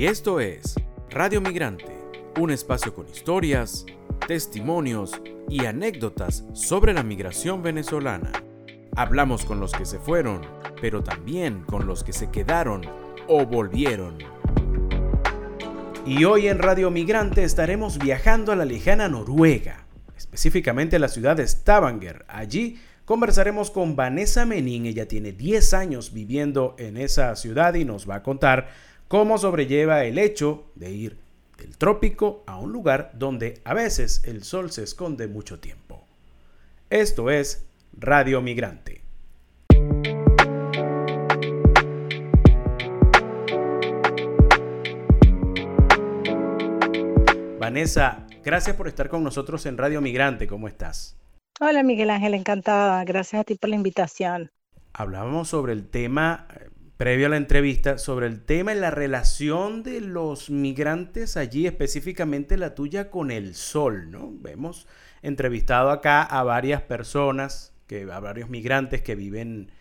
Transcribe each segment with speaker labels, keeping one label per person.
Speaker 1: Y esto es Radio Migrante, un espacio con historias, testimonios y anécdotas sobre la migración venezolana. Hablamos con los que se fueron, pero también con los que se quedaron o volvieron. Y hoy en Radio Migrante estaremos viajando a la lejana Noruega, específicamente a la ciudad de Stavanger. Allí conversaremos con Vanessa Menin, ella tiene 10 años viviendo en esa ciudad y nos va a contar cómo sobrelleva el hecho de ir del trópico a un lugar donde a veces el sol se esconde mucho tiempo. Esto es Radio Migrante. Vanessa, gracias por estar con nosotros en Radio Migrante. ¿Cómo estás?
Speaker 2: Hola Miguel Ángel, encantada. Gracias a ti por la invitación.
Speaker 1: Hablábamos sobre el tema eh, previo a la entrevista sobre el tema y la relación de los migrantes allí, específicamente la tuya con el sol, ¿no? Hemos entrevistado acá a varias personas, que, a varios migrantes que viven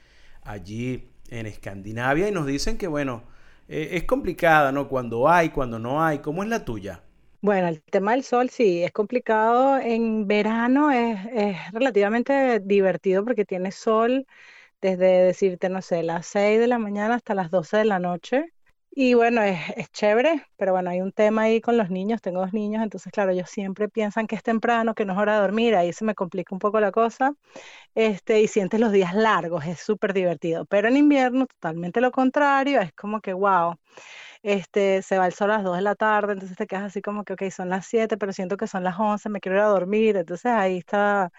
Speaker 1: allí en Escandinavia y nos dicen que, bueno, eh, es complicada, ¿no? Cuando hay, cuando no hay. ¿Cómo es la tuya?
Speaker 2: Bueno, el tema del sol sí, es complicado. En verano es, es relativamente divertido porque tiene sol desde decirte, no sé, las 6 de la mañana hasta las 12 de la noche. Y bueno, es, es, chévere, pero bueno, hay un tema ahí con los niños, tengo dos niños, entonces claro, ellos siempre piensan que es temprano, que no es hora de dormir, ahí se me complica un poco la cosa, este, y sientes los días largos, es súper divertido, pero en invierno totalmente lo contrario, es como que, wow, este, se va el sol a las 2 de la tarde, entonces te quedas así como que, ok, son las 7, pero siento que son las 11, me quiero ir a dormir, entonces ahí está,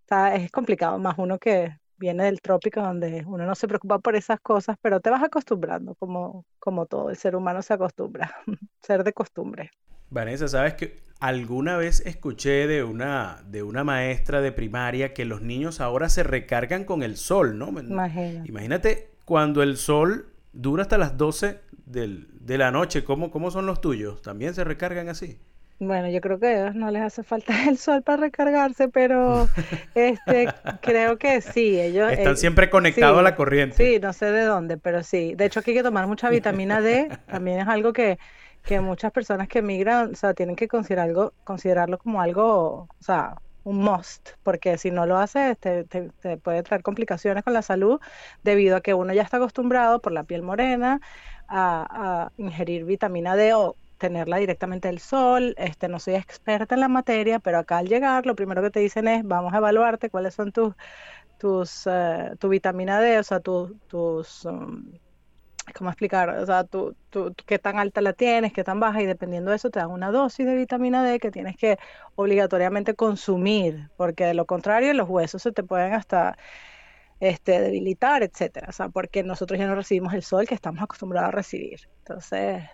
Speaker 2: está es complicado, más uno que viene del trópico donde uno no se preocupa por esas cosas, pero te vas acostumbrando, como, como todo, el ser humano se acostumbra, ser de costumbre.
Speaker 1: Vanessa, ¿sabes que alguna vez escuché de una, de una maestra de primaria que los niños ahora se recargan con el sol, ¿no? Imagínate, Imagínate cuando el sol dura hasta las 12 del, de la noche, ¿cómo, ¿cómo son los tuyos? ¿También se recargan así?
Speaker 2: Bueno, yo creo que a ellos no les hace falta el sol para recargarse, pero este creo que sí, ellos
Speaker 1: están eh, siempre conectados a la corriente.
Speaker 2: Sí, no sé de dónde, pero sí. De hecho, aquí hay que tomar mucha vitamina D, también es algo que, que muchas personas que emigran, o sea, tienen que considerar algo, considerarlo como algo, o sea, un must, porque si no lo haces te, te, puede traer complicaciones con la salud debido a que uno ya está acostumbrado por la piel morena a, a ingerir vitamina D o tenerla directamente del sol. Este, no soy experta en la materia, pero acá al llegar lo primero que te dicen es, vamos a evaluarte cuáles son tus, tus, eh, tu vitamina D, o sea, tu, tus, um, ¿cómo explicar? O sea, tu, tu, qué tan alta la tienes, qué tan baja, y dependiendo de eso te dan una dosis de vitamina D que tienes que obligatoriamente consumir, porque de lo contrario los huesos se te pueden hasta este, debilitar, etcétera. O sea, porque nosotros ya no recibimos el sol que estamos acostumbrados a recibir. Entonces,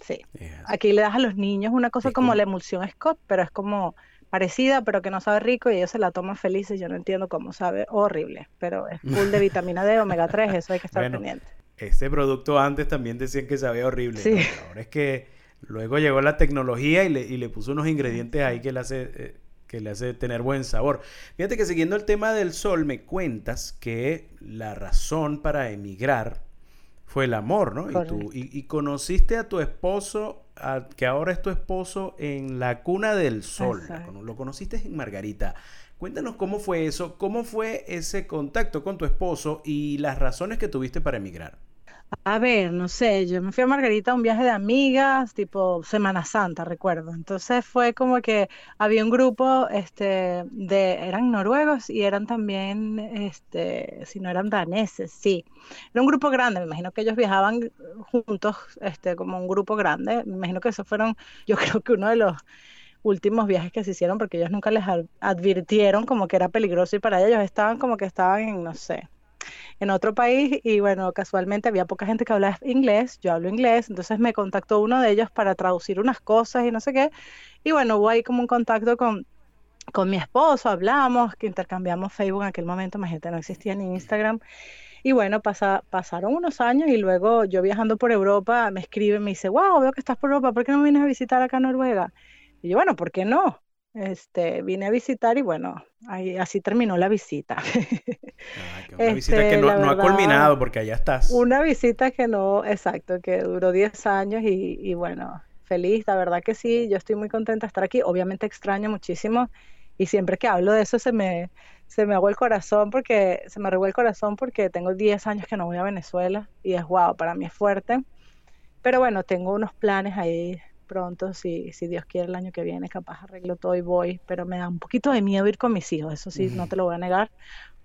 Speaker 2: Sí. Aquí le das a los niños una cosa como la emulsión Scott, pero es como parecida, pero que no sabe rico y ellos se la toman felices. Yo no entiendo cómo sabe horrible, pero es full de vitamina D, omega 3, eso hay que estar pendiente.
Speaker 1: Este producto antes también decían que sabía horrible. Sí. Ahora es que luego llegó la tecnología y le, y le puso unos ingredientes ahí que le hace. Eh, que le hace tener buen sabor. Fíjate que siguiendo el tema del sol, me cuentas que la razón para emigrar fue el amor, ¿no? Y, tú, y, conociste a tu esposo, que ahora es tu esposo, en la cuna del sol. Lo conociste en Margarita. Cuéntanos cómo fue eso, cómo fue ese contacto con tu esposo y las razones que tuviste para emigrar.
Speaker 2: A ver, no sé, yo me fui a Margarita a un viaje de amigas, tipo Semana Santa, recuerdo. Entonces fue como que había un grupo, este, de, eran noruegos y eran también, este, si no eran daneses, sí. Era un grupo grande, me imagino que ellos viajaban juntos, este, como un grupo grande. Me imagino que esos fueron, yo creo que uno de los últimos viajes que se hicieron porque ellos nunca les advirtieron como que era peligroso y para ellos estaban como que estaban en, no sé, en otro país y bueno, casualmente había poca gente que hablaba inglés, yo hablo inglés, entonces me contactó uno de ellos para traducir unas cosas y no sé qué, y bueno, hubo ahí como un contacto con, con mi esposo, hablamos, que intercambiamos Facebook en aquel momento, imagínate, no existía ni Instagram. Y bueno, pasa, pasaron unos años y luego yo viajando por Europa me escribe, me dice, wow, veo que estás por Europa, ¿por qué no vienes a visitar acá a Noruega? Y yo, bueno, ¿por qué no? Este, vine a visitar y bueno, ahí, así terminó la visita.
Speaker 1: Ah, una visita que este, no, ha culminado porque allá estás.
Speaker 2: Una visita que no, exacto, que duró 10 años y, y bueno, feliz, la verdad que sí, yo estoy muy contenta de estar aquí. Obviamente extraño muchísimo y siempre que hablo de eso se me, se me el corazón porque se me arregó el corazón porque tengo 10 años que no voy a Venezuela y es wow, para mí es fuerte. Pero bueno, tengo unos planes ahí pronto, si, si Dios quiere el año que viene, capaz arreglo todo y voy, pero me da un poquito de miedo ir con mis hijos, eso sí, no te lo voy a negar,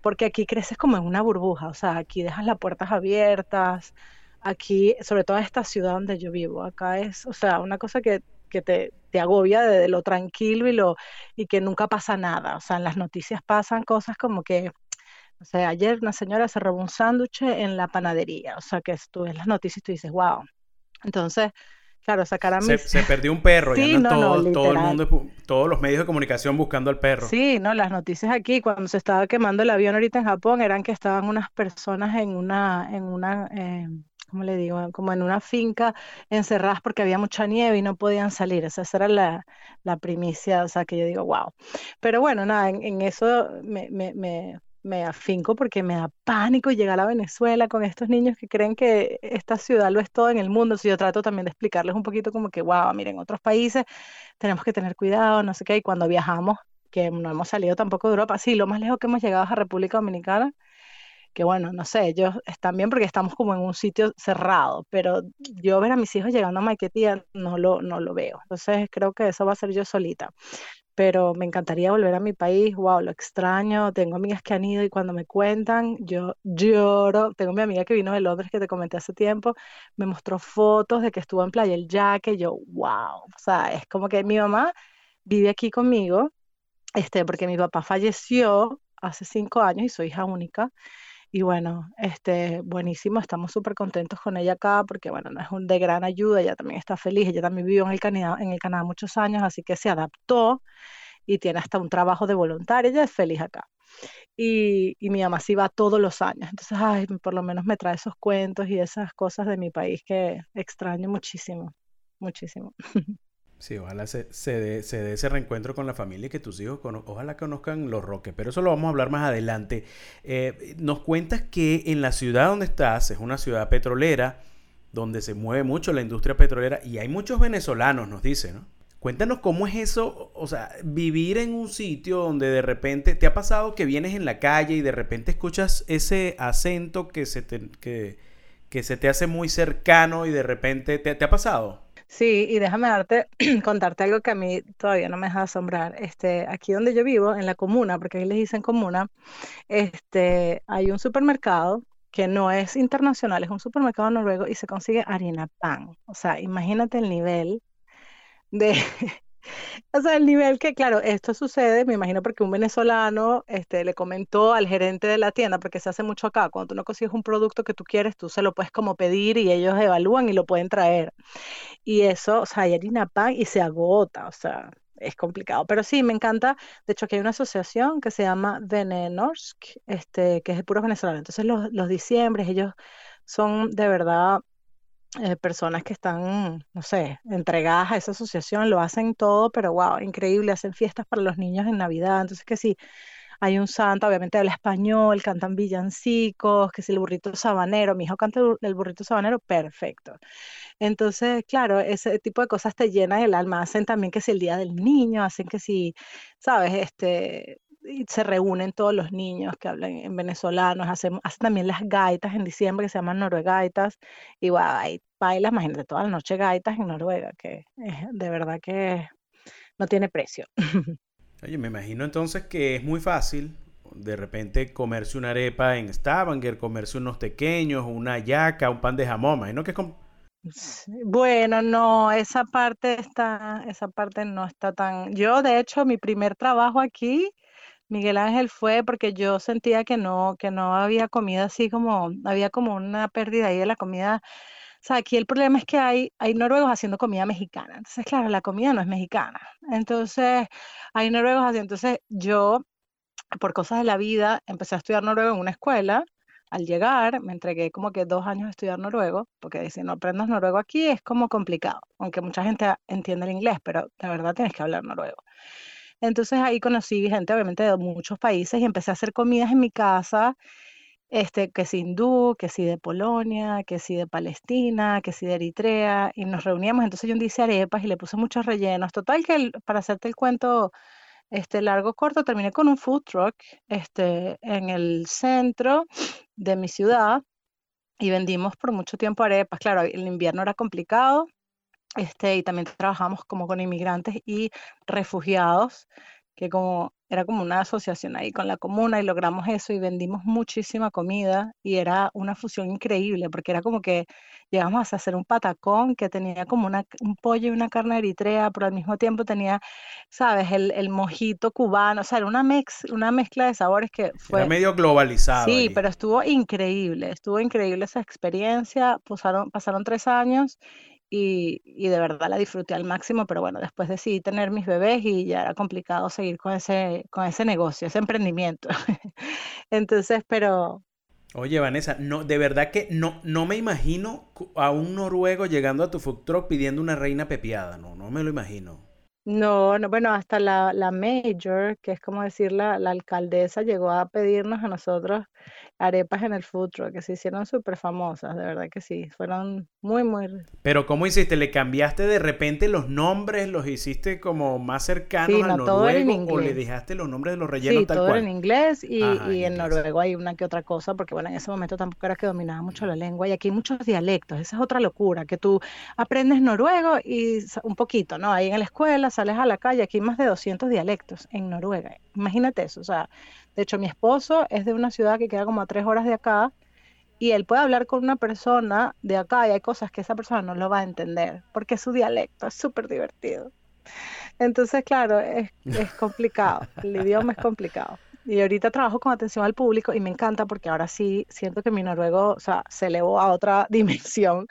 Speaker 2: porque aquí creces como en una burbuja, o sea, aquí dejas las puertas abiertas, aquí, sobre todo esta ciudad donde yo vivo, acá es, o sea, una cosa que que te, te agobia de, lo tranquilo y, lo, y que nunca pasa nada. O sea, en las noticias pasan cosas como que, o sea, ayer una señora se robó un sándwich en la panadería. O sea, que tú ves las noticias y tú dices, wow. Entonces, claro, sacar a
Speaker 1: mis... se, perdió un perro, sí, no, todo, todo, el mundo, todos los medios de comunicación buscando al perro.
Speaker 2: Sí, no, las noticias aquí, cuando se estaba quemando el avión ahorita en Japón, eran que estaban unas personas en una, en una, eh, ¿cómo le digo? Como en una finca encerradas porque había mucha nieve y no podían salir. esa era la, la primicia, o sea, que yo digo, wow. Pero bueno, nada, en, eso me, me, me, me, afinco porque me da pánico llegar a Venezuela con estos niños que creen que esta ciudad lo es todo en el mundo. Si yo trato también de explicarles un poquito como que, wow, miren, en otros países tenemos que tener cuidado, no sé qué, y cuando viajamos, que no hemos salido tampoco de Europa, sí, lo más lejos que hemos llegado es a República Dominicana que bueno, no sé, ellos están bien porque estamos como en un sitio cerrado, pero yo ver a mis hijos llegando a Maiquetía no lo, no lo veo. Entonces creo que eso va a ser yo solita. Pero me encantaría volver a mi país, wow, lo extraño, tengo amigas que han ido y cuando me cuentan, yo lloro. Tengo mi amiga que vino de Londres que te comenté hace tiempo, me mostró fotos de que estuvo en Playa El Yaque, yo, wow, o sea, es como que mi mamá vive aquí conmigo, este, porque mi papá falleció hace cinco años y soy hija única. Y bueno, este, buenísimo, estamos súper contentos con ella acá porque, bueno, no es un de gran ayuda, ella también está feliz, ella también vivió en el Canadá, en el Canadá muchos años, así que se adaptó y tiene hasta un trabajo de voluntaria, ella es feliz acá. Y, y mi mamá sí va todos los años, entonces, ay, por lo menos me trae esos cuentos y esas cosas de mi país que extraño muchísimo, muchísimo.
Speaker 1: Sí, ojalá se, se, dé, ese reencuentro con la familia y que tus hijos ojalá conozcan los roques, pero eso lo vamos a hablar más adelante. Eh, nos cuentas que en la ciudad donde estás, es una ciudad petrolera, donde se mueve mucho la industria petrolera y hay muchos venezolanos, nos dice, ¿no? Cuéntanos cómo es eso, o sea, vivir en un sitio donde de repente te ha pasado que vienes en la calle y de repente escuchas ese acento que se te, que, que se te hace muy cercano y de repente te, te ha pasado.
Speaker 2: Sí, y déjame darte, contarte algo que a mí todavía no me deja asombrar. Este, aquí donde yo vivo, en la comuna, porque ahí les dicen comuna, este, hay un supermercado que no es internacional, es un supermercado noruego y se consigue harina pan. O sea, imagínate el nivel de, O sea, el nivel que, claro, esto sucede, me imagino porque un venezolano este, le comentó al gerente de la tienda, porque se hace mucho acá, cuando tú no consigues un producto que tú quieres, tú se lo puedes como pedir y ellos evalúan y lo pueden traer. Y eso, o sea, hay harina pan y se agota, o sea, es complicado. Pero sí, me encanta. De hecho, aquí hay una asociación que se llama Venenorsk, este, que es de puros venezolanos. Entonces, los, los diciembres, ellos son de verdad eh, personas que están, no sé, entregadas a esa asociación, lo hacen todo, pero wow, increíble, hacen fiestas para los niños en Navidad, entonces que sí, hay un santo, obviamente habla español, cantan villancicos, que si el burrito sabanero, mi hijo canta el burrito sabanero, perfecto. Entonces, claro, ese tipo de cosas te llenan el alma, hacen también que si el día del niño, hacen que si, sabes, este, se reúnen todos los niños que hablan en venezolano, hacen, hacen también las gaitas en diciembre que se llaman noruegaitas, y wow, hay bailas, imagínate, toda la noche gaitas en Noruega, que de verdad que no tiene precio.
Speaker 1: Oye, me imagino entonces que es muy fácil de repente comerse una arepa en Stavanger, comerse unos pequeños, una yaca, un pan de jamón, imagino que es
Speaker 2: Bueno, no, esa parte está, esa parte no está tan. Yo, de hecho, mi primer trabajo aquí Miguel Ángel fue porque yo sentía que no, que no había comida así como, había como una pérdida ahí de la comida. O sea, aquí el problema es que hay, hay noruegos haciendo comida mexicana. Entonces, claro, la comida no es mexicana. Entonces, hay noruegos haciendo. Entonces, yo, por cosas de la vida, empecé a estudiar noruego en una escuela. Al llegar, me entregué como que dos años a estudiar noruego, porque si no aprendes noruego aquí es como complicado, aunque mucha gente entiende el inglés, pero la verdad tienes que hablar noruego. Entonces ahí conocí gente obviamente de muchos países y empecé a hacer comidas en mi casa, este, que si hindú, que si de Polonia, que si de Palestina, que si de Eritrea, y nos reuníamos, entonces yo hice arepas y le puse muchos rellenos. Total que para hacerte el cuento este largo corto, terminé con un food truck este, en el centro de mi ciudad y vendimos por mucho tiempo arepas. Claro, el invierno era complicado, este, y también trabajamos como con inmigrantes y refugiados, que como era como una asociación ahí con la comuna y logramos eso y vendimos muchísima comida y era una fusión increíble porque era como que llegamos a hacer un patacón que tenía como una, un pollo y una carne eritrea, pero al mismo tiempo tenía, sabes, el, el mojito cubano, o sea, era una, mix, una mezcla de sabores que fue...
Speaker 1: Era medio globalizado.
Speaker 2: Sí, pero estuvo increíble, estuvo increíble esa experiencia, pasaron, pasaron tres años y, de verdad la disfruté al máximo, pero bueno, después decidí tener mis bebés y ya era complicado seguir con ese, con ese negocio, ese emprendimiento. Entonces, pero...
Speaker 1: Oye, Vanessa, no, de verdad que no, no me imagino a un noruego llegando a tu food truck pidiendo una reina pepiada, no, no me lo imagino.
Speaker 2: No, no, bueno, hasta la, la mayor, que es como decir la, la alcaldesa, llegó a pedirnos a nosotros arepas en el food que se hicieron súper famosas, de verdad que sí, fueron muy, muy...
Speaker 1: Pero ¿cómo hiciste? ¿Le cambiaste de repente los nombres? ¿Los hiciste como más cercanos al noruego? ¿O le dejaste los nombres de los rellenos
Speaker 2: sí,
Speaker 1: tal
Speaker 2: todo
Speaker 1: cual?
Speaker 2: en inglés y, y en, noruego hay una que otra cosa, porque bueno, en ese momento tampoco era que dominaba mucho la lengua y aquí hay muchos dialectos, esa es otra locura, que tú aprendes noruego y un poquito, ¿no? Ahí en la escuela sales a la calle, aquí hay más de 200 dialectos en Noruega, imagínate eso, o sea, de hecho, mi esposo es de una ciudad que queda como a tres horas de acá y él puede hablar con una persona de acá y hay cosas que esa persona no lo va a entender porque su dialecto es súper divertido. Entonces, claro, es, es complicado, el idioma es complicado. Y ahorita trabajo con atención al público y me encanta porque ahora sí siento que mi noruego, o sea, se elevó a otra dimensión,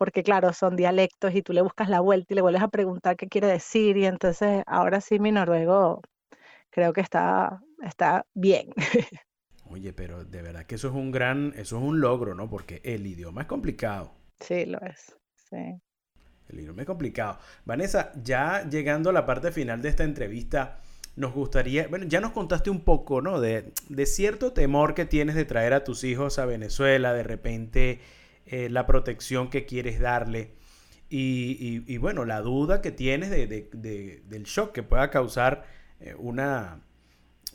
Speaker 2: porque claro, son dialectos y tú le buscas la vuelta y le vuelves a preguntar qué quiere decir y entonces ahora sí mi noruego creo que está, está bien.
Speaker 1: Oye, pero de verdad que eso es un gran, eso es un logro, ¿no? Porque el idioma es complicado.
Speaker 2: Sí, lo es. Sí.
Speaker 1: El idioma es complicado. Vanessa, ya llegando a la parte final de esta entrevista, nos gustaría, bueno, ya nos contaste un poco, ¿no? De, de cierto temor que tienes de traer a tus hijos a Venezuela, de repente eh, la protección que quieres darle y, bueno, la duda que tienes de, de, del shock que pueda causar eh, una,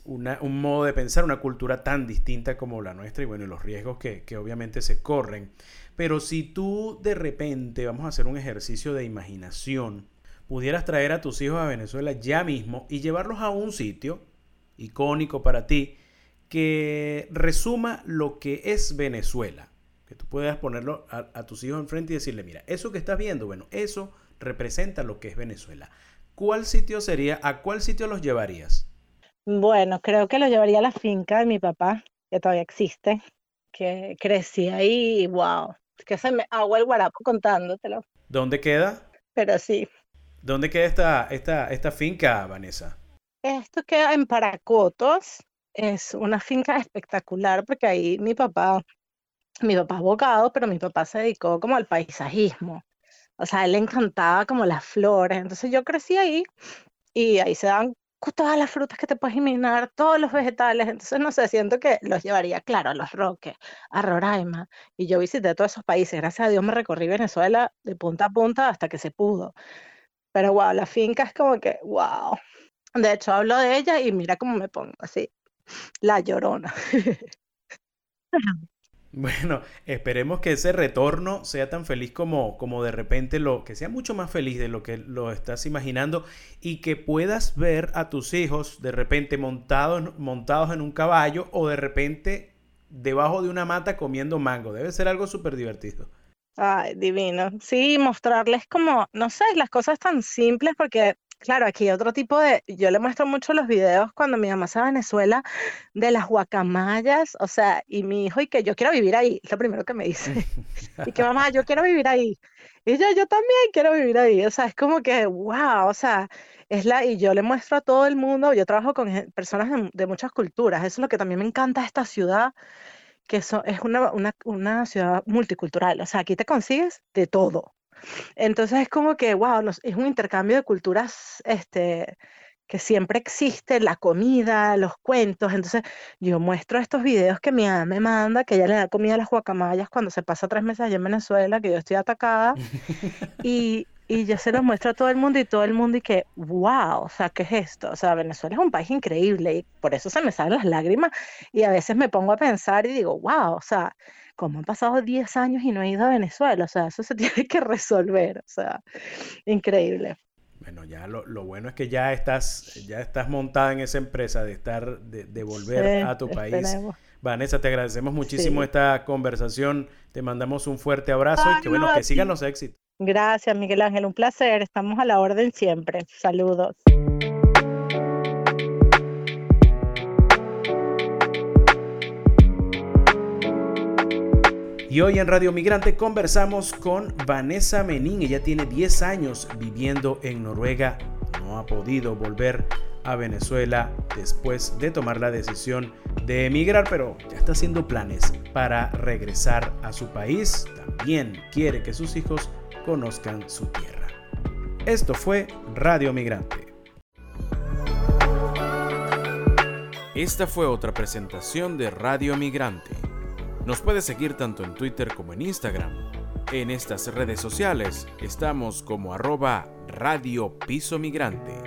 Speaker 1: un modo de pensar, una cultura tan distinta como la nuestra y bueno, los riesgos que, obviamente se corren. Pero si tú de repente, vamos a hacer un ejercicio de imaginación, pudieras traer a tus hijos a Venezuela ya mismo y llevarlos a un sitio icónico para ti que resuma lo que es Venezuela, que tú puedas ponerlo a, a tus hijos enfrente y decirle, mira, eso que estás viendo, bueno, eso representa lo que es Venezuela. ¿cuál sitio sería? ¿A cuál sitio los llevarías?
Speaker 2: Bueno, creo que los llevaría a la finca de mi papá, que todavía existe, que crecí ahí y wow, que se me hago el guarapo contándotelo.
Speaker 1: ¿Dónde queda?
Speaker 2: Pero sí.
Speaker 1: ¿Dónde queda esta, esta, esta finca, Vanessa?
Speaker 2: Esto queda en Paracotos. Es una finca espectacular porque ahí mi papá, mi papá es abogado, pero mi papá se dedicó como al paisajismo. O sea, a él le encantaba como las flores. Entonces yo crecí ahí y ahí se dan todas las frutas que te puedes imaginar, todos los vegetales. Entonces, no sé, siento que los llevaría, claro, a Los Roques, a Roraima. Y yo visité todos esos países. Gracias a Dios me recorrí Venezuela de punta a punta hasta que se pudo. Pero wow, la finca es como que, wow. De hecho, hablo de ella y mira cómo me pongo así, la llorona.
Speaker 1: Bueno, esperemos que ese retorno sea tan feliz como, como de repente lo, que sea mucho más feliz de lo que lo estás imaginando y que puedas ver a tus hijos de repente montados, montados en un caballo o de repente debajo de una mata comiendo mango. Debe ser algo súper divertido.
Speaker 2: Ay, divino. Sí, mostrarles como, no sé, las cosas tan simples porque Claro, aquí otro tipo de, yo le muestro mucho los videos cuando mi mamá se va a Venezuela de las guacamayas, o sea, y mi hijo y que yo quiero vivir ahí, es lo primero que me dice. y que mamá, yo quiero vivir ahí. Y yo, yo también quiero vivir ahí, o sea, es como que, wow, o sea, es la, y yo le muestro a todo el mundo, yo trabajo con personas de, de muchas culturas, eso es lo que también me encanta de esta ciudad, que es una, una, una ciudad multicultural, o sea, aquí te consigues de todo. Entonces es como que, wow, es un intercambio de culturas este, que siempre existe, la comida, los cuentos. Entonces yo muestro estos videos que mi mamá me manda, que ella le da comida a las guacamayas cuando se pasa tres meses allá en Venezuela, que yo estoy atacada. y, y yo se los muestro a todo el mundo y todo el mundo y que, wow, o sea, ¿qué es esto? O sea, Venezuela es un país increíble y por eso se me salen las lágrimas y a veces me pongo a pensar y digo, wow, o sea, ¿cómo han pasado 10 años y no he ido a Venezuela? O sea, eso se tiene que resolver, o sea, increíble.
Speaker 1: Bueno, ya lo, bueno es que ya estás, ya estás montada en esa empresa de estar, de, volver a tu país. Vanessa, te agradecemos muchísimo esta conversación. Te mandamos un fuerte abrazo y que bueno, que sigan los éxitos.
Speaker 2: Gracias, Miguel Ángel. Un placer. Estamos a la orden siempre. Saludos.
Speaker 1: Y hoy en Radio Migrante conversamos con Vanessa Menín. Ella tiene 10 años viviendo en Noruega. No ha podido volver a Venezuela después de tomar la decisión de emigrar, pero ya está haciendo planes para regresar a su país. También quiere que sus hijos conozcan su tierra. Esto fue Radio Migrante. Esta fue otra presentación de Radio Migrante. Nos puede seguir tanto en Twitter como en Instagram. En estas redes sociales estamos como arroba Radio Piso Migrante.